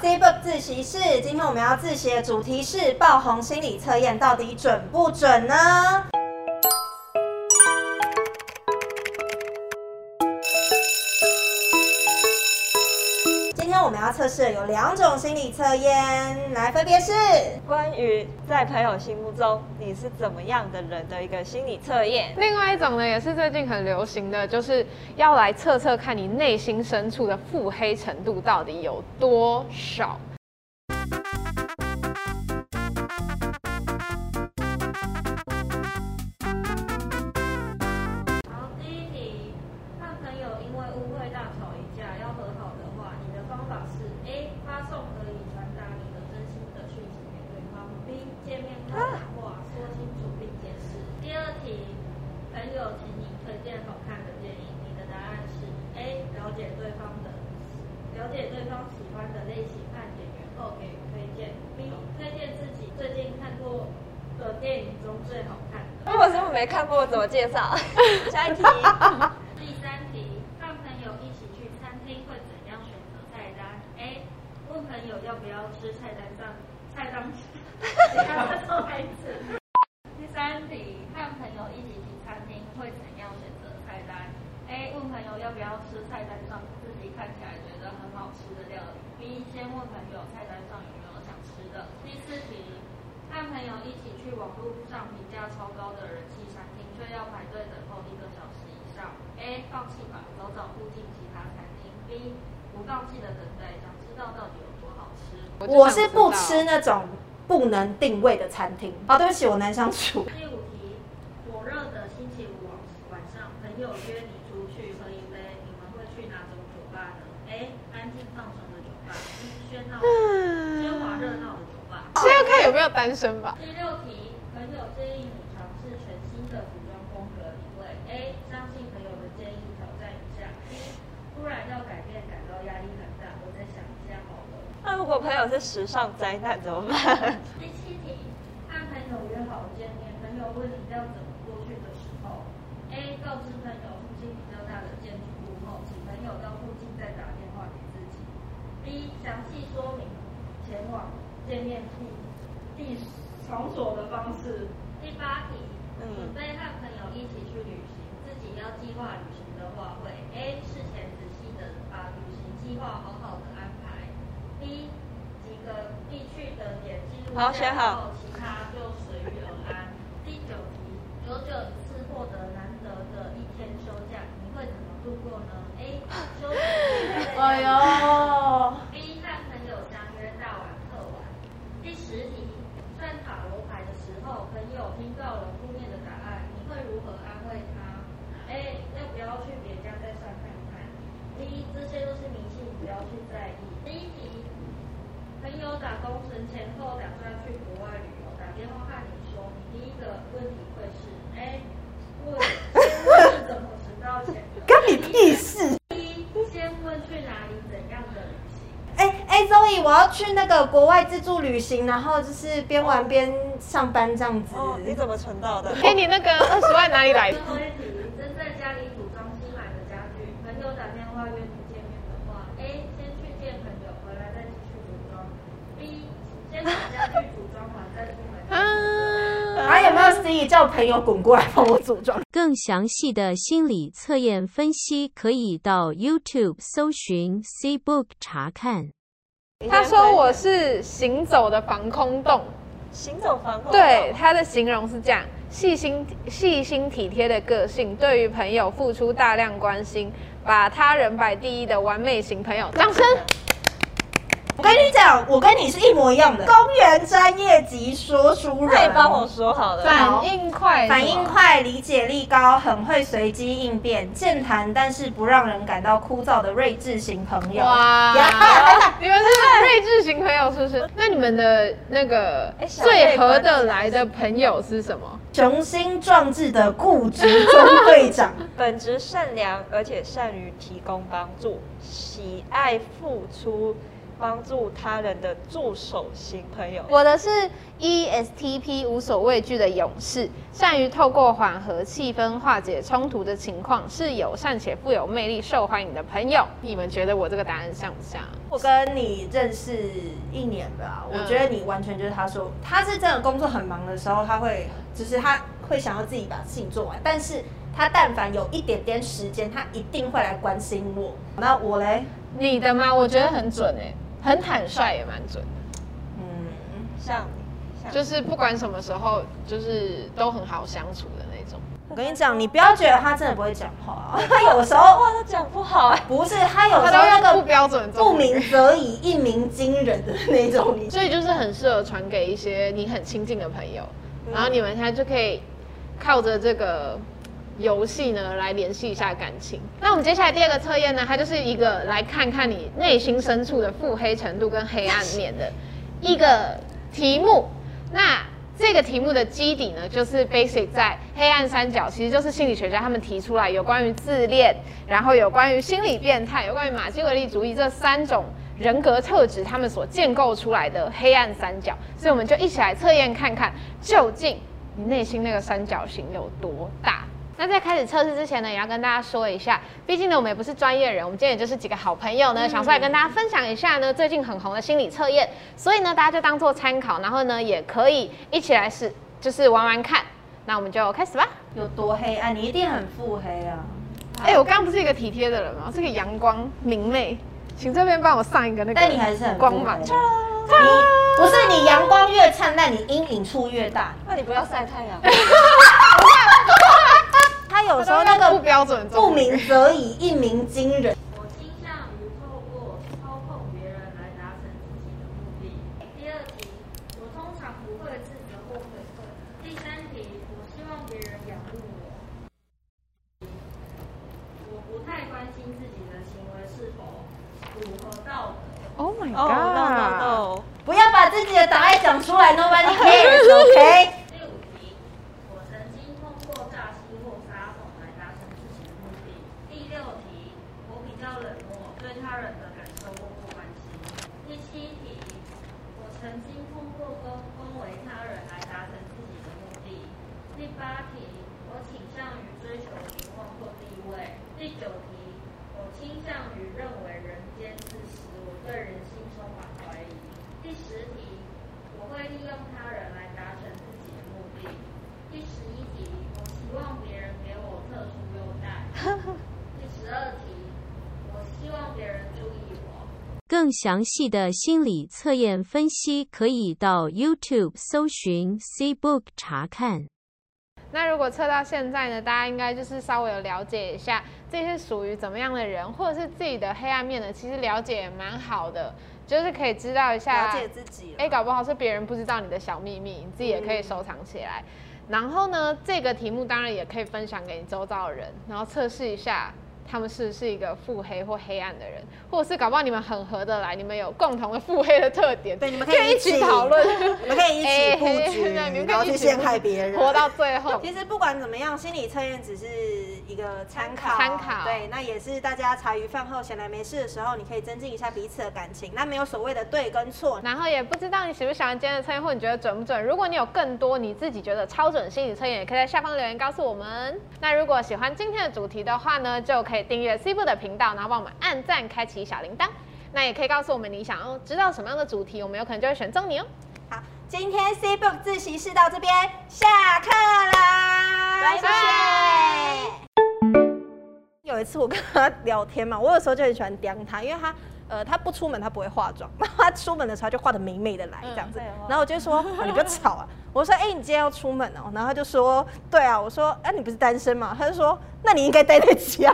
C Book 自习室，今天我们要自习的主题是爆红心理测验到底准不准呢？测试有两种心理测验，来分别是关于在朋友心目中你是怎么样的人的一个心理测验。另外一种呢，也是最近很流行的，就是要来测测看你内心深处的腹黑程度到底有多少。电影中最好看的。如果是我没看过，怎么介绍？下一题，第三题，和朋友一起去餐厅会怎样选择菜单？A. 问朋友要不要吃菜单上菜单，等一下再重来一次。第三题，和朋友一起去餐厅会怎样选择菜单？A. 问朋友要不要吃菜单上自己看起来觉得很好吃的料理？B. 先问朋友菜单上有没有想吃的。第四题，和朋友一起去网络上评价超高的人气餐厅，却要排队等候一个小时以上。A. 放弃吧，找找附近其他餐厅。B. 不放弃的等待，想知道到底有多好吃。我是不吃那种不能定位的餐厅。哦，对不起，我难相处。第五题，火热的星期五晚晚上，朋友约你出去喝一杯，你们会去哪种酒吧呢？A. 安静放松的酒吧，B. 喧闹喧哗热闹的酒吧。先要看有没有单身吧。第六题，朋友建议你尝试全新的服装风格品味。A. 相信朋友的建议，挑战一下。B. 突然要改变，感到压力很大，我再想一下好了。那如果朋友是时尚灾难怎么办？第七题，和朋友约好见面，朋友问你要怎么过去的时候，A. 告知朋友附近比较大的建筑物后，请朋友到附近再打电话给自己。B. 详细说明前往见面地地场所的方式。第八题，嗯准备和朋友一起去旅行，自己要计划旅行的话会 A. 事前仔细的把旅行计划好好的安排。B. 几个必去的点记录好下选好，其他就随遇而安。第九题，久久一次获得难得的一天休假，你会怎么度过呢？A. 休息哎呦，B 和朋友相约大玩特玩。第十题，算塔罗牌的时候，朋友听到了负面的答案，你会如何安慰他？A 要不要去别家再算看看？B 这些都是迷信，不要去在意。第一题，朋友打工存钱后打算去国外旅游，打电话和你说，你第一个问题会是哎 问先问是怎么存到钱的？关你屁事！一先问去哪里怎样的旅行？哎哎，周易，我要去那个国外自助旅行，然后就是边玩边上班这样子。哦，你怎么存到的？给你那个二十万哪里来的 最？后一题，正在家里组装新买的家具，朋友打电话约你见面的话，A 先去见朋友，回来再继续组装；B 啊，还有没有 C 叫朋友滚过来帮我组装？更详细的心理测验分析，可以到 YouTube 搜寻 C Book 查看。他说我是行走的防空洞。行走防空洞。对，他的形容是这样：细心、细心体贴的个性，对于朋友付出大量关心，把他人摆第一的完美型朋友。掌声！我跟你讲，我跟你是一模一样的，公园专业级说书那你人，帮我说好了。反应快，反应。快，理解力高，很会随机应变，健谈但是不让人感到枯燥的睿智型朋友。哇，你们是睿智型朋友是不是？那你们的那个最合得来的朋友是什么？雄心壮志的固执中队长，本质善良，而且善于提供帮助，喜爱付出，帮助他人的助手型朋友。我的是 ESTP 无所畏惧的勇士，善于透过缓和气氛化解冲突的情况，是友善且富有魅力、受欢迎的朋友。你们觉得我这个答案像不像？我跟你认识一年吧，我觉得你完全就是他说，他是真的工作很忙的时候，他会就是他会想要自己把事情做完，但是他但凡有一点点时间，他一定会来关心我。那我嘞，你的吗？我觉得很准哎、很坦率也蛮准的，嗯，像你，像就是不管什么时候，就是都很好相处的那种。我跟你讲，你不要觉得他真的不会讲话，他有时候哇，他讲不好哎、不是他有他时候那个不个标准不文。鸣则已，一鸣惊人的那种，所以就是很适合传给一些你很亲近的朋友，然后你们现在就可以靠着这个游戏呢来联系一下感情。那我们接下来第二个测验呢，它就是一个来看看你内心深处的腹黑程度跟黑暗面的 一个题目。那这个题目的基底呢，就是 basic 在黑暗三角，其实就是心理学家他们提出来有关于自恋，然后有关于心理变态，有关于马基维利主义这三种人格特质，他们所建构出来的黑暗三角。所以我们就一起来测验看看，究竟你内心那个三角形有多大。那在开始测试之前呢，也要跟大家说一下，毕竟呢我们也不是专业人，我们今天也就是几个好朋友呢，想出来跟大家分享一下呢最近很红的心理测验，所以呢大家就当做参考，然后呢也可以一起来试，就是玩玩看。那我们就开始吧。有多黑暗，你一定很腹黑啊。哎、我刚刚不是一个体贴的人吗？我是个阳光明媚，请这边帮我上一个那个但你还是很光芒。你不是你阳光越灿烂，你阴影处越大。那你不要晒太阳。他有时候那个不标准不鸣则已，一鸣惊人。我倾向于透过操控别人来达成自己的目的。第二题，我通常不会自责或悔恨。第三题，我希望别人仰慕我。我不太关心自己的行为是否符合道德。Oh my 哦、god！no no no，不要把自己的答案讲出来，Nobody cares，OK？第五题，我曾经通过诈欺或撒谎来达成自己的目的。第六题，我比较冷漠，对他人的感受漠不关心。第七题，我曾经通过恭恭维他人来达成自己的目的。第八题，我倾向于追求名望或地位。第九题，我倾向于认为人间自私，我对人性充满怀疑。第十题，我会利用他人来达成自己的目的。第十一题，我希望别人给我特殊优待。第十二题，我希望别人注意我。更详细的心理测验分析可以到 YouTube 搜寻 C Book 查看。那如果测到现在呢，大家应该就是稍微有了解一下自己是属于怎么样的人，或者是自己的黑暗面呢，其实了解也蛮好的，就是可以知道一下。了解自己了。哎，搞不好是别人不知道你的小秘密，你自己也可以收藏起来。然后呢，这个题目当然也可以分享给你周遭的人，然后测试一下他们是不是一个腹黑或黑暗的人，或者是搞不好你们很合得来，你们有共同的腹黑的特点，对，你们可可以一起起讨论，你们可以一起布哎局，以一起陷害别人，活到最后。其实不管怎么样，心理测验只是一个参考，参考对，那也是大家茶余饭后闲来没事的时候，你可以增进一下彼此的感情。那没有所谓的对跟错，然后也不知道你喜不喜欢今天的测验，或你觉得准不准？如果你有更多你自己觉得超准心理测验，也可以在下方留言告诉我们。那如果喜欢今天的主题的话呢，就可以订阅 C 部的频道，然后帮我们按赞、开启小铃铛。那也可以告诉我们你想要知道什么样的主题，我们有可能就会选中你哦。好，今天 C Book 自习室到这边下课啦，拜拜有一次我跟他聊天嘛，我有时候就很喜欢刁他，因为他呃他不出门他不会化妆，他出门的时候就化的美美的来这样子，然后我就说、啊你不要吵啊，我说哎、你今天要出门哦，然后他就说对啊，我说哎、你不是单身吗？他就说那你应该待在家，